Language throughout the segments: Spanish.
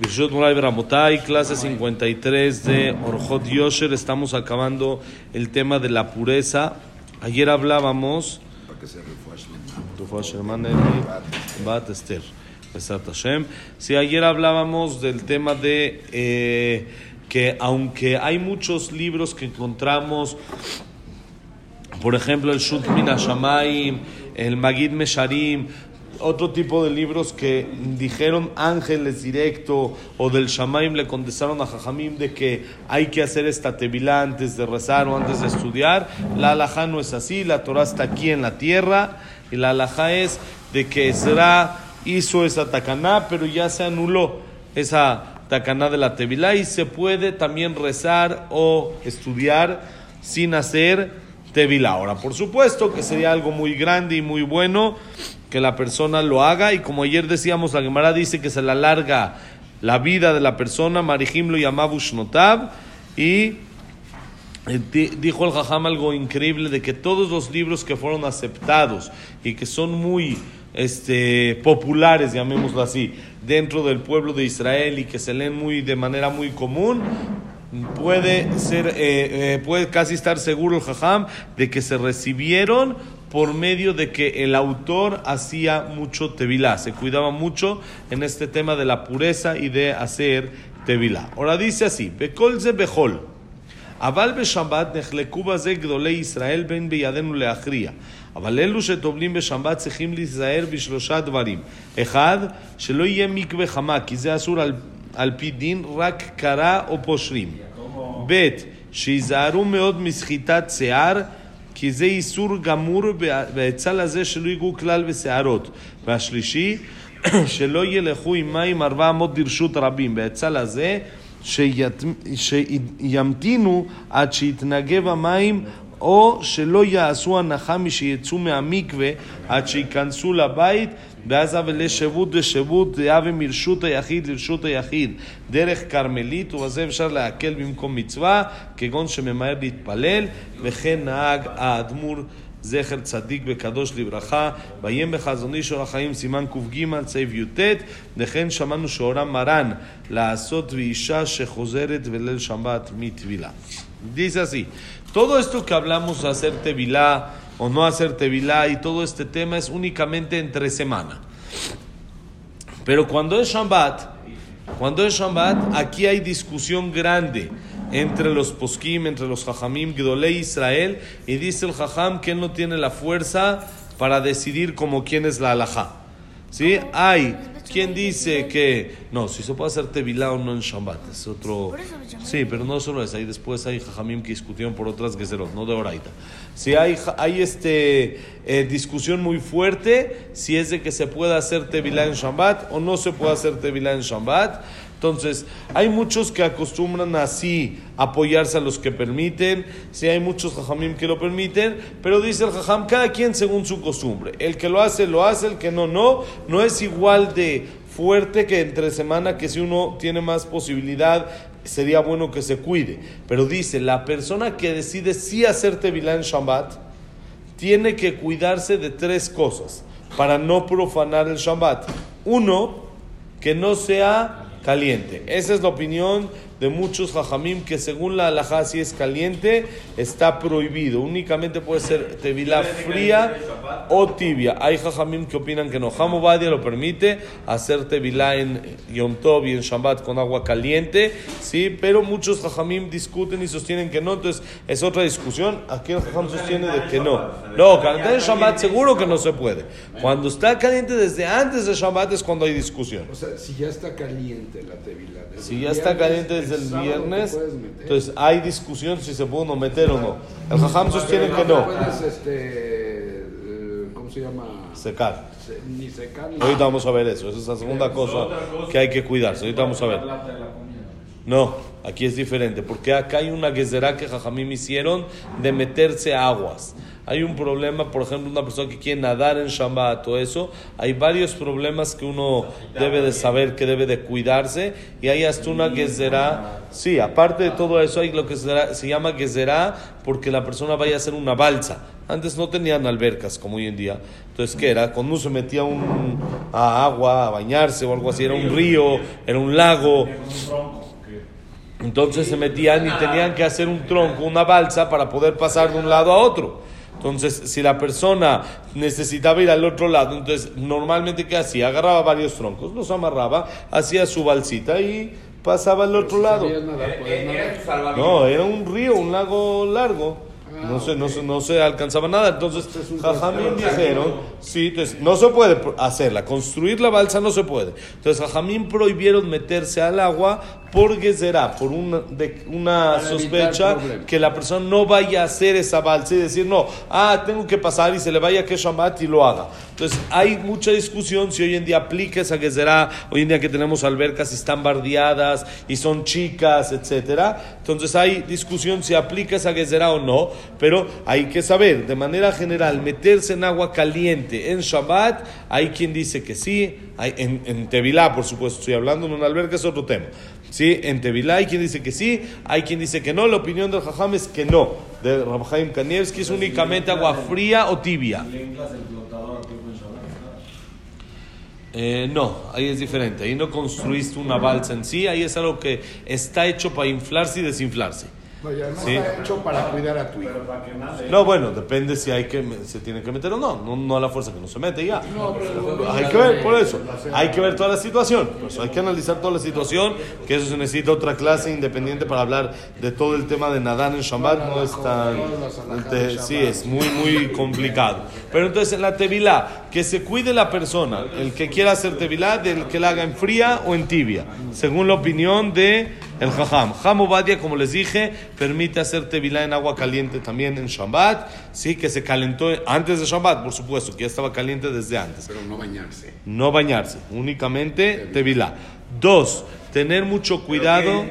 Birshot Moray Bramotay, clase 53 de Orjot Yosher. Estamos acabando el tema de la pureza. Ayer hablábamos. Sí, ayer hablábamos del tema de eh, que aunque hay muchos libros que encontramos, por ejemplo el Shut Shamaim, el Magid Mesharim, otro tipo de libros que dijeron ángeles directo o del Shamaim le contestaron a Jajamim de que hay que hacer esta tevilá antes de rezar o antes de estudiar. La alajá no es así, la Torah está aquí en la tierra y la alajá es de que Ezra hizo esa tacaná, pero ya se anuló esa tacaná de la tevilá y se puede también rezar o estudiar sin hacer tevilá. Ahora, por supuesto que sería algo muy grande y muy bueno que la persona lo haga. Y como ayer decíamos, la Gemara dice que se le alarga la vida de la persona, Marihim lo llamaba Notab y eh, dijo el Jajam algo increíble de que todos los libros que fueron aceptados y que son muy este, populares, llamémoslo así, dentro del pueblo de Israel y que se leen muy de manera muy común, puede ser, eh, eh, puede casi estar seguro el Jajam de que se recibieron por medio de que el autor hacía mucho tevilá, se cuidaba mucho en este tema de la pureza y de hacer tevilá. Ahora dice así, Bekol ze bechol, אבל בשבת נחלקו בזה גדולי ישראל בין בידינו להכריע. אבל אלו שטובלים בשבת צריכים להיזהר בשלושה דברים. אחד, שלא יהיה מקווה חמה, כי זה אסור על, על פי דין, רק קרה או פושרים. ב', שיזהרו מאוד מסחיטת שיער, כי זה איסור גמור בעצה לזה שלא ייגעו כלל בשערות. והשלישי, שלא ילכו עם מים ארבע אמות דרשות רבים. בעצה לזה, שימתינו עד שיתנגב המים או שלא יעשו הנחה משיצאו מהמקווה עד שייכנסו לבית ואז אבל לשבות דשבות דהווה מרשות היחיד לרשות היחיד. דרך כרמלית ובזה אפשר להקל במקום מצווה כגון שממהר להתפלל וכן נהג האדמו"ר זכר צדיק וקדוש לברכה, ויים בחזון איש אור החיים סימן קג סעיף י"ט, וכן שמענו שהורה מרן לעשות ואישה שחוזרת וליל שבת מטבילה. Dice todo esto que hablamos hacer tevilá o no hacer tevilá y todo este tema es únicamente entre semana. Pero cuando es Shabbat, cuando es Shabbat, aquí hay discusión grande entre los poskim, entre los jajamim, Gdolei Israel, y dice el jajam que él no tiene la fuerza para decidir como quién es la alajá. ¿Sí? Hay quien dice que no, si se puede hacer tevilá o no en Shabbat, es otro. Sí, pero no solo es ahí después hay jajamim que discutieron por otras gezerot, no de oraita. Si hay, hay este, eh, discusión muy fuerte si es de que se puede hacer tevilá en Shabbat o no se puede hacer tevilá en Shabbat. Entonces, hay muchos que acostumbran así apoyarse a los que permiten, sí hay muchos jajamim que lo permiten, pero dice el jajam, cada quien según su costumbre. El que lo hace, lo hace, el que no, no. No es igual de fuerte que entre semana, que si uno tiene más posibilidad, sería bueno que se cuide. Pero dice, la persona que decide sí hacer tevilá en Shabbat, tiene que cuidarse de tres cosas para no profanar el Shabbat. Uno, que no sea caliente. Esa es la opinión de muchos jajamim que según la halajá si es caliente está prohibido. Únicamente puede ser tevilá fría o tibia. Hay jajamim que opinan que no. Hamobadia lo permite hacer tevilá en Yom Tov y en Shabbat con agua caliente, sí, pero muchos jajamim discuten y sostienen que no. Entonces es otra discusión. Aquí el jajam sostiene de que no. No, calentar en Shabbat seguro que no se puede. Cuando está caliente desde antes de Shabbat es cuando hay discusión. O sea, si ya está caliente la tevilá. Si ya está caliente desde el viernes, entonces hay discusión si se puede meter o no. El Jajam sostiene que no. Puedes, este, ¿cómo se llama? Secar. Ni secar ni Ahorita vamos a ver eso. Esa es la segunda cosa que hay que cuidarse. Ahorita vamos a ver. No, aquí es diferente, porque acá hay una gezerá que Jajamim hicieron de meterse aguas. Hay un problema, por ejemplo, una persona que quiere nadar en Shabbat o eso, hay varios problemas que uno debe de saber, que debe de cuidarse, y hay hasta una gezerá. Sí, aparte de todo eso, hay lo que se, llama gezerá porque la persona vaya a hacer una balsa. Antes no tenían albercas como hoy en día. Entonces, ¿qué era? Cuando uno se metía un, a agua, a bañarse o algo así, era un río, era un lago. Entonces se metían y tenían que hacer un tronco, una balsa para poder pasar de un lado a otro. Entonces, si la persona necesitaba ir al otro lado, entonces normalmente ¿qué hacía? Agarraba varios troncos, los amarraba, hacía su balsita y pasaba al otro lado. ¿Sabías nadar? ¿Puedes nadar? No, era un río, un lago largo. No se, no, se, no se alcanzaba nada. Entonces, Jajamín dijeron, sí, entonces, no se puede hacerla. Construir la balsa no se puede. Entonces, Jajamín prohibieron meterse al agua por Gezerá, por una, de, una sospecha que la persona no vaya a hacer esa balsa y decir, no, ah, tengo que pasar y se le vaya que Shabbat y lo haga. Entonces, hay mucha discusión si hoy en día aplica esa Gezerá, hoy en día que tenemos albercas y están bardeadas y son chicas, etcétera. Entonces, hay discusión si aplica esa Gezerá o no, pero hay que saber, de manera general, meterse en agua caliente en Shabbat, hay quien dice que sí, hay, en, en Tevilá, por supuesto, estoy hablando en una alberca, es otro tema. Sí, en Tevilá hay quien dice que sí, hay quien dice que no. La opinión del Jajam es que no. De Rabhaim Kanievski es únicamente agua fría o tibia. Eh, no, ahí es diferente. Ahí no construiste una balsa en sí, ahí es algo que está hecho para inflarse y desinflarse. No, y además Sí. está hecho para cuidar a tu hijo. No, bueno, depende si hay que se tiene que meter o no. No, no a la fuerza que no se mete ya. No, pero Hay que ver, por eso. Hay que ver toda la situación. Por eso hay que analizar toda la situación, que eso se necesita otra clase independiente para hablar de todo el tema de nadar en Shabbat. No es tan... te- Sí, es muy, muy complicado. Pero entonces en la tevilá, que se cuide la persona, el que quiera hacer tevilá, del que la haga en fría o en tibia, según la opinión de el jajam. Jam Obadia, como les dije, permite hacer tevilá en agua caliente también en Shabbat, sí, que se calentó antes de Shabbat, por supuesto, que ya estaba caliente desde antes Pero no bañarse. no bañarse, únicamente tevilá. Dos, tener mucho cuidado.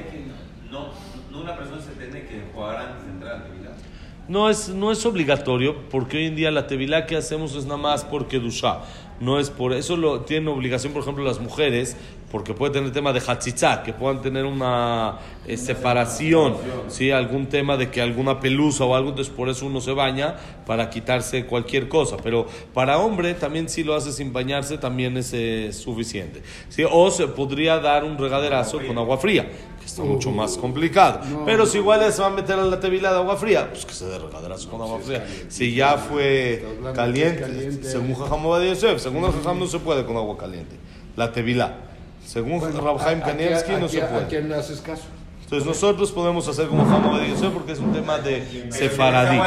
No, no una persona se tiene que jugar antes de entrar a Tevilá. No es, no es obligatorio, porque hoy en día la tevilá que hacemos es nada más por Kedushá. No es por eso lo tienen obligación, por ejemplo, las mujeres, porque puede tener tema de hachitzá, que puedan tener una eh, separación, ¿sí? algún tema de que alguna pelusa o algo, entonces por eso uno se baña para quitarse cualquier cosa. Pero para hombre también si lo hace sin bañarse también es eh, suficiente. ¿sí? O se podría dar un regaderazo con agua fría, que está mucho más complicado. Pero si igual se va a meter a la tevila de agua fría, pues que se dé regaderazo con agua fría. Si ya fue caliente, caliente. según Jajam Yosef, según el Jajam no se puede con agua caliente. La tevila. Según Rabhaim ¿a- a- Kanievski no se a- ¿A puede. quién le haces caso? Entonces nosotros podemos hacer como Jajam Ovadia Yosef porque es un tema de sefaradí.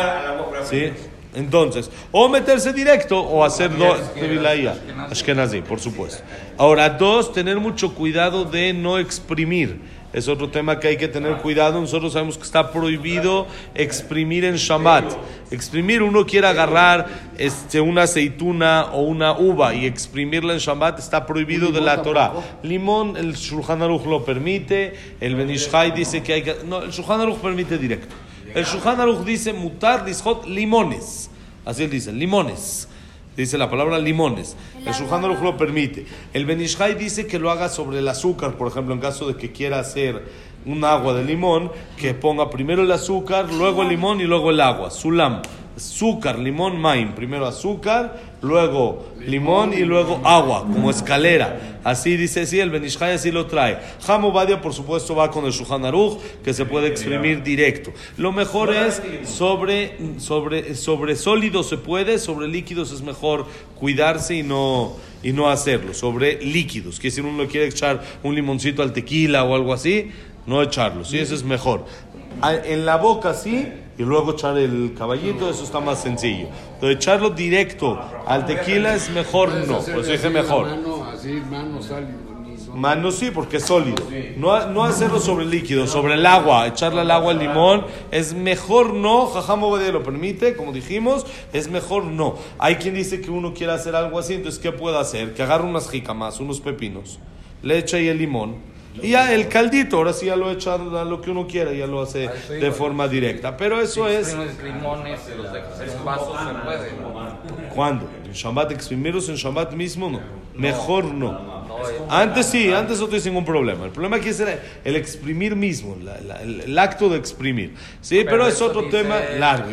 ¿Sí? Entonces, o meterse directo o hacer do- tevilaía. Ashkenazi, por supuesto. Ahora, dos, tener mucho cuidado de no exprimir. Es otro tema que hay que tener cuidado. Nosotros sabemos que está prohibido exprimir en Shabbat. Exprimir, uno quiere agarrar este, una aceituna o una uva y exprimirla en Shabbat, está prohibido de la Torah. Limón, el Shulchan Aruch lo permite, el Benishai dice que hay que... No, el Shulchan Aruch permite directo. El Shulchan Aruch dice mutar lishot limones. Así él dice, limones. Dice la palabra limones. El Shulchan lo permite. El Benishai dice que lo haga sobre el azúcar, por ejemplo, en caso de que quiera hacer un agua de limón, que ponga primero el azúcar, luego el limón y luego el agua. Sulam. Azúcar, limón, maim. Primero azúcar, luego limón y luego agua, como escalera. Así dice, sí, el Benishai así lo trae. Hamobadia, por supuesto, va con el Aruch, que se puede exprimir directo. Lo mejor es sobre, sobre, sobre sólidos se puede, sobre líquidos es mejor cuidarse y no, y no hacerlo. Sobre líquidos, que si uno le quiere echar un limoncito al tequila o algo así, no echarlo, sí, eso es mejor. A- En la boca sí, y luego echar el caballito, eso está más sencillo. Pero echarlo directo al tequila es mejor no, hacerle pues dije la mano, sí, porque es sólido. No, no hacerlo sobre líquido, sobre el agua, echarle al agua el limón, es mejor no, Jajam Obadiah lo permite, como dijimos, es mejor no. Hay quien dice que uno quiere hacer algo así, entonces ¿qué puede hacer? Que agarre unas jicamas, unos pepinos, le echa ahí el limón, Y ya el caldito, ahora sí ya lo echa a lo que uno quiera, ya lo hace de forma directa. Pero eso es... limones los se. ¿no? ¿Cuándo? ¿En Shabbat exprimirlos en Shabbat mismo? No. Mejor no. No, es- Antes sí, antes no tienes ningún problema. El problema aquí es el, el exprimir mismo, la- la- el, el acto de exprimir. Sí, pero, es eso otro tema largo.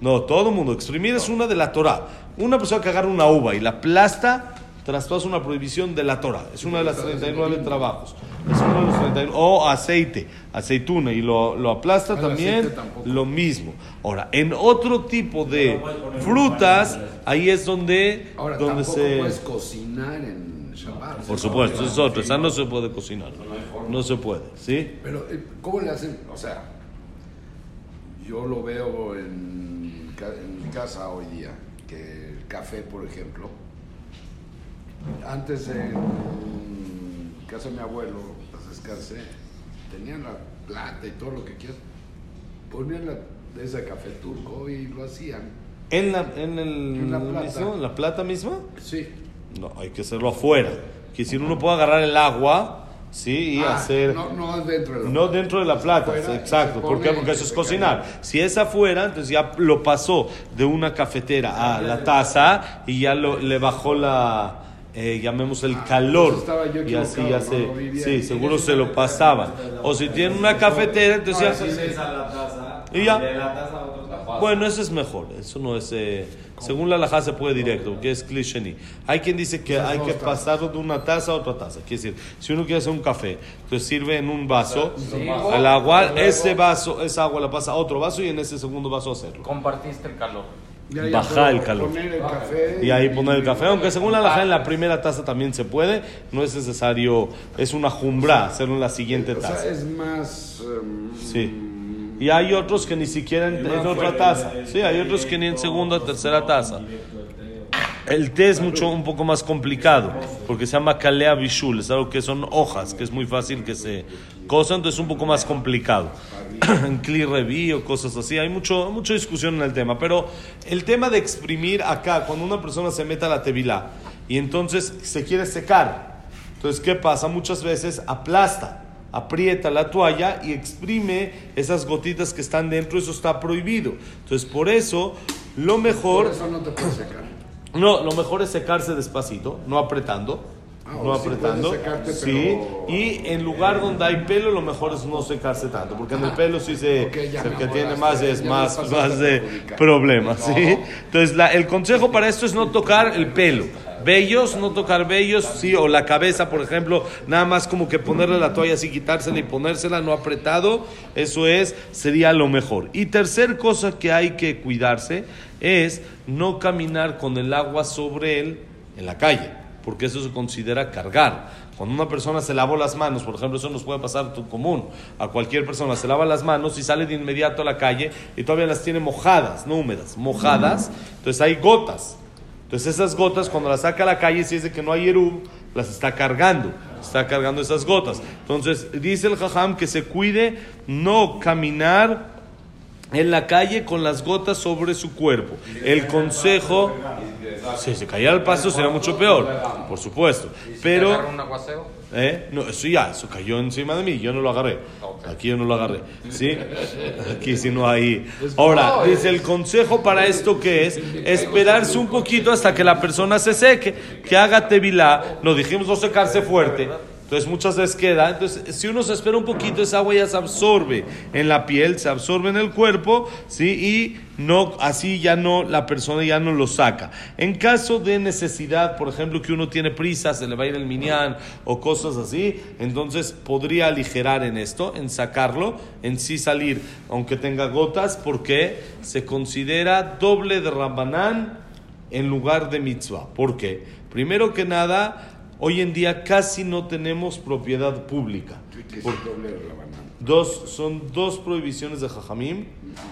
No, todo el mundo. Exprimir es una de la Torah. Una persona que agarra una uva y la aplasta, traspasa una prohibición de la Torah. Es uno de los 39 trabajos. Es uno de los 39. O aceite, aceituna, y lo, lo aplasta El también, lo mismo. Ahora, en otro tipo de frutas, ahí es donde, Ahora, donde se... puedes cocinar en Shabbat. Por supuesto, eso es otro. Esa no se puede cocinar. No se puede, ¿sí? Pero, eh, ¿cómo le hacen? O sea, yo lo veo en, en mi casa hoy día, que el café, por ejemplo, antes en casa de mi abuelo, pues descansé, tenían la plata y todo lo que quieras, ponían la, ese café turco y lo hacían. ¿En la, en el En la plata. mismo? ¿En la plata misma? Sí. No, hay que hacerlo afuera. Que si uno puede agarrar el agua, ¿sí? Y Ah, hacer... No, no dentro de la No dentro de la plata, Afuera, exacto. ¿Por qué? Porque eso es cocinar. Si es afuera, entonces ya lo pasó de una cafetera a la taza y ya lo, le bajó la, eh, llamemos el calor. entonces estaba yo y así ya no se, vi bien. sí, seguro se lo pasaban. O si tienen una cafetera, entonces ya. Y ya. Bueno, eso es mejor. Eso no es, eh, según la alajá se puede directo, porque es cliché. Hay quien dice que hay que pasarlo de una taza a otra taza. Quiere decir, si uno quiere hacer un café, entonces sirve en un vaso el agua, ese vaso, esa agua la pasa a otro vaso y en ese segundo vaso hacerlo. Compartiste el calor. Ya, ya, Baja pero el calor. Poner el café Y ahí poner el café, aunque según la alajá en la primera taza también se puede, no es necesario, es una jumbra hacerlo en la siguiente O sea, taza. es más. em, Sí. Y hay otros que ni siquiera en, en otra taza. Sí, hay otros que ni en segunda o tercera taza. El té es mucho, un poco más complicado, porque se llama kalea bishul, es algo que son hojas, que es muy fácil que se cosan, entonces es un poco más complicado. en cli reví o cosas así, hay mucho, mucha discusión en el tema, pero el tema de exprimir acá, cuando una persona se mete a la tevilá y entonces se quiere secar, entonces ¿qué pasa? Muchas veces aplasta aprieta la toalla y exprime esas gotitas que están dentro, eso está prohibido. Entonces, por eso, lo Por mejor, eso no te puedes secar. no, lo mejor es secarse despacito, no apretando. Ah, no sí apretando, secarte, sí, pero- y en lugar donde hay pelo, lo mejor es no secarse tanto, porque en el pelo sí se, el que tiene más es más, más de problemas, ¿sí? Entonces, la- el consejo para esto es no tocar el pelo. Vellos, no tocar vellos, sí, o la cabeza, por ejemplo, nada más como que ponerle la toalla así, quitársela y ponérsela, no apretado, eso es, sería lo mejor. Y tercer cosa que hay que cuidarse es no caminar con el agua sobre él en la calle, porque eso se considera cargar. Cuando una persona se lavó las manos, por ejemplo, eso nos puede pasar tu común, a cualquier persona se lava las manos y sale de inmediato a la calle y todavía las tiene mojadas, no húmedas, mojadas, entonces hay gotas. Entonces esas gotas cuando las saca a la calle, si es de que no hay erub, las está cargando, está cargando esas gotas. Entonces dice el jajam que se cuide no caminar en la calle con las gotas sobre su cuerpo. El consejo, si se cayera al paso sería mucho peor, por supuesto. ¿Y si Pero? ¿Eh? No, eso ya, eso cayó encima de mí, yo no lo agarré. Aquí yo no lo agarré. ¿Sí? Aquí sí no hay. Ahora, dice el consejo para esto que es esperarse un poquito hasta que la persona se seque, que haga tevilá. Nos dijimos no secarse fuerte. Entonces muchas veces queda. Entonces, si uno se espera un poquito, esa agua ya se absorbe en la piel, se absorbe en el cuerpo, ¿sí? Y no, así ya no, la persona ya no lo saca. En caso de necesidad, por ejemplo, que uno tiene prisa, se le va a ir el minián o cosas así, entonces podría aligerar en esto, en sacarlo, en sí salir, aunque tenga gotas, porque se considera doble de Rambanán en lugar de mitzvah. ¿Por qué? Primero que nada, hoy en día casi no tenemos propiedad pública. Por-. Dos, son dos prohibiciones de Jajamim.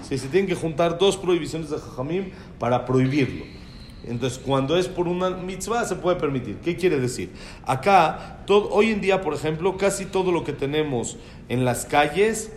Sí, se tienen que juntar dos prohibiciones de Jajamim para prohibirlo. Entonces, cuando es por una mitzvah, se puede permitir. ¿Qué quiere decir? Acá, todo, hoy en día, por ejemplo, casi todo lo que tenemos en las calles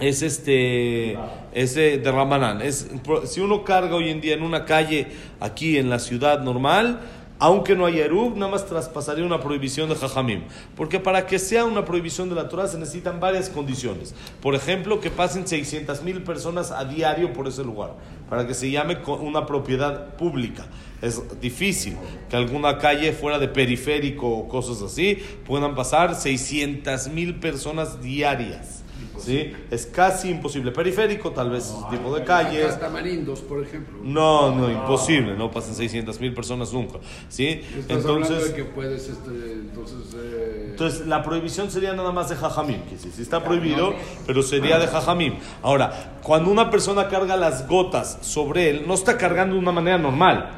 es este es eh, de Ramanán. Es, si uno carga hoy en día en una calle aquí en la ciudad normal, Aunque no haya Eruv, nada más traspasaría una prohibición de Jajamim. Porque para que sea una prohibición de la Torah se necesitan varias condiciones. Por ejemplo, que pasen 600 mil personas a diario por ese lugar. Para que se llame una propiedad pública. Es difícil que alguna calle fuera de periférico o cosas así puedan pasar 600 mil personas diarias. ¿Sí? Es casi imposible. Periférico, tal vez ese tipo de calles. Tamarindos, por ejemplo. No, no, imposible, no pasan 600 mil personas nunca, ¿sí? Estás hablando de Entonces, que puedes, este, entonces... eh, entonces la prohibición sería nada más de jajamim, que sí, sí está prohibido, pero sería de jajamim. Ahora, cuando una persona carga las gotas sobre él, no está cargando de una manera normal.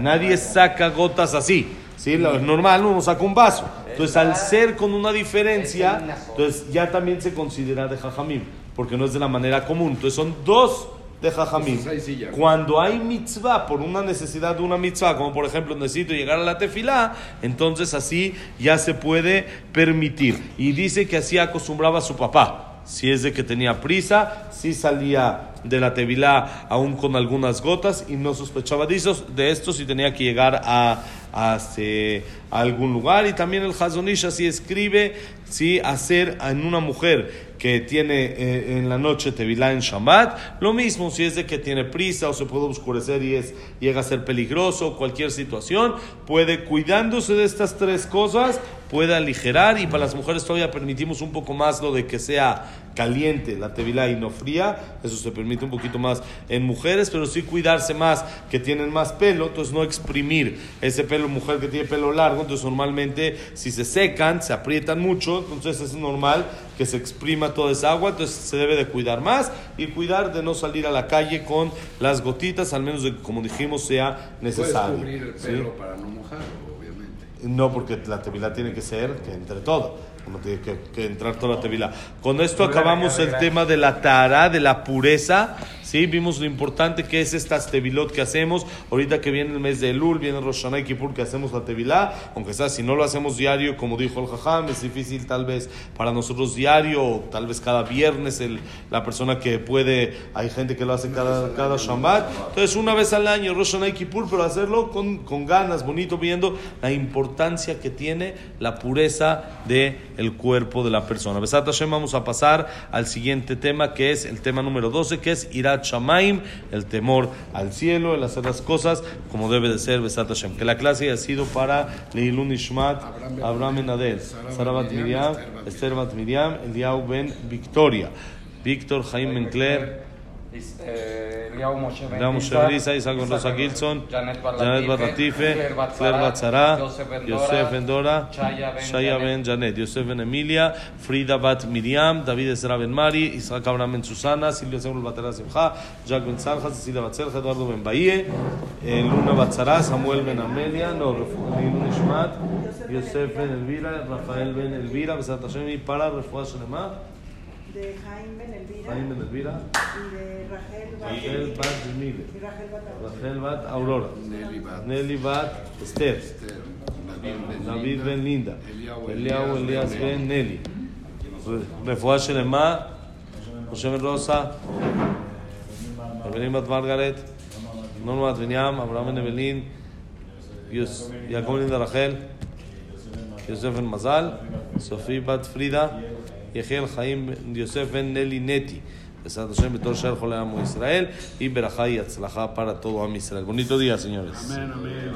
Nadie saca gotas así, ¿sí? Lo normal, uno saca un vaso. Entonces, al ser con una diferencia, entonces ya también se considera de jajamim, porque no es de la manera común. Entonces, son dos de jajamim. Cuando hay mitzvah, por una necesidad de una mitzvah, como por ejemplo necesito llegar a la tefilá, entonces así ya se puede permitir. Y dice que así acostumbraba a su papá. Si es de que tenía prisa, si salía de la tevilá aún con algunas gotas y no sospechaba de, esos- de esto si tenía que llegar a, a algún lugar. Y también el Hazonish así escribe, si hacer en una mujer que tiene eh, en la noche tevilá en Shabbat, lo mismo si es de que tiene prisa o se puede oscurecer y es, llega a ser peligroso, cualquier situación, puede cuidándose de estas tres cosas, puede aligerar y para las mujeres todavía permitimos un poco más lo de que sea caliente la tevilá y no fría, eso se permite un poquito más en mujeres, pero sí cuidarse más que tienen más pelo, entonces no exprimir ese pelo, mujer que tiene pelo largo, entonces normalmente si se secan, se aprietan mucho, entonces es normal que se exprima toda esa agua, entonces se debe de cuidar más y cuidar de no salir a la calle con las gotitas, al menos de que, como dijimos, sea Puedes necesario. cubrir el ¿sí? pelo para no mojarlo. No, porque la tevilá tiene que ser que entre todo. Uno tiene que, que entrar toda la tevilá. Con esto acabamos el tema de la tara, de la pureza. Sí, vimos lo importante que es estas tevilot que hacemos. Ahorita que viene el mes de Elul, viene Rosh Hashanah y Kippur que hacemos la tevilá. Aunque sea, si no lo hacemos diario, como dijo el Jajam, es difícil tal vez para nosotros diario o tal vez cada viernes el, la persona que puede, hay gente que lo hace cada, cada Shabbat. Entonces, una vez al año, Rosh Hashanah y Kippur, pero hacerlo con, con ganas, bonito, viendo la importancia que tiene la pureza de el cuerpo de la persona. Besat Hashem, vamos a pasar al siguiente tema, que es el tema número 12, que es Shamaim, el temor al cielo, el hacer las cosas como debe de ser, Besat. Que la clase haya sido para Leilun Ishmat, Abraham ben Abraham Ben Adel, Sara Sara ben Bat Miriam, Esther Bat Miriam, Eliau Ben Victoria, Víctor Jaime Mencler, Eh, Eliyahu Moshe Ben Brisa, Isaac Ben Rosa Gilson, Janet Bar Janet Bar Latife, Latife, Claire Claire Bat Zara, Yosef Ben Yosef Ben Dora, Shaya Ben Ben Janet, Yosef Ben Emilia, Frida Bat Miriam, David Ezra Ben Mari, Isaac Abraham Ben Susana, Silvia Samuel Batera Simcha, Jack Ben Salja, Cecilia Bat Selja, Eduardo Ben Bahie, eh, Luna Bat Zara, Samuel Ben Amelia, no, Lilun Ishmat, de Jaime Ben Elvira Jaime Elvira, y de Rachel Bat Rachel Bat y Rachel Bat Abraham. Rachel Bat Aurora, Nelly Bat, Nelly Bat Esther, Esther, David Ben Linda, Elías Elias Ben Nelly, רפואה שלמה, משה בן רוסה, אבלים בת מרגרט, נורמה בת בניam, אברהם בן אבלין, יעקב בן רחל, יוסף בן מזל, סופי בת פרידה, Yehiel Jaim Josef en Neli Neti, Santo hoy en todo el shalchol Israel y bracayat zlachah para todo Moisés Israel. Bonito día señores. Amen, amen.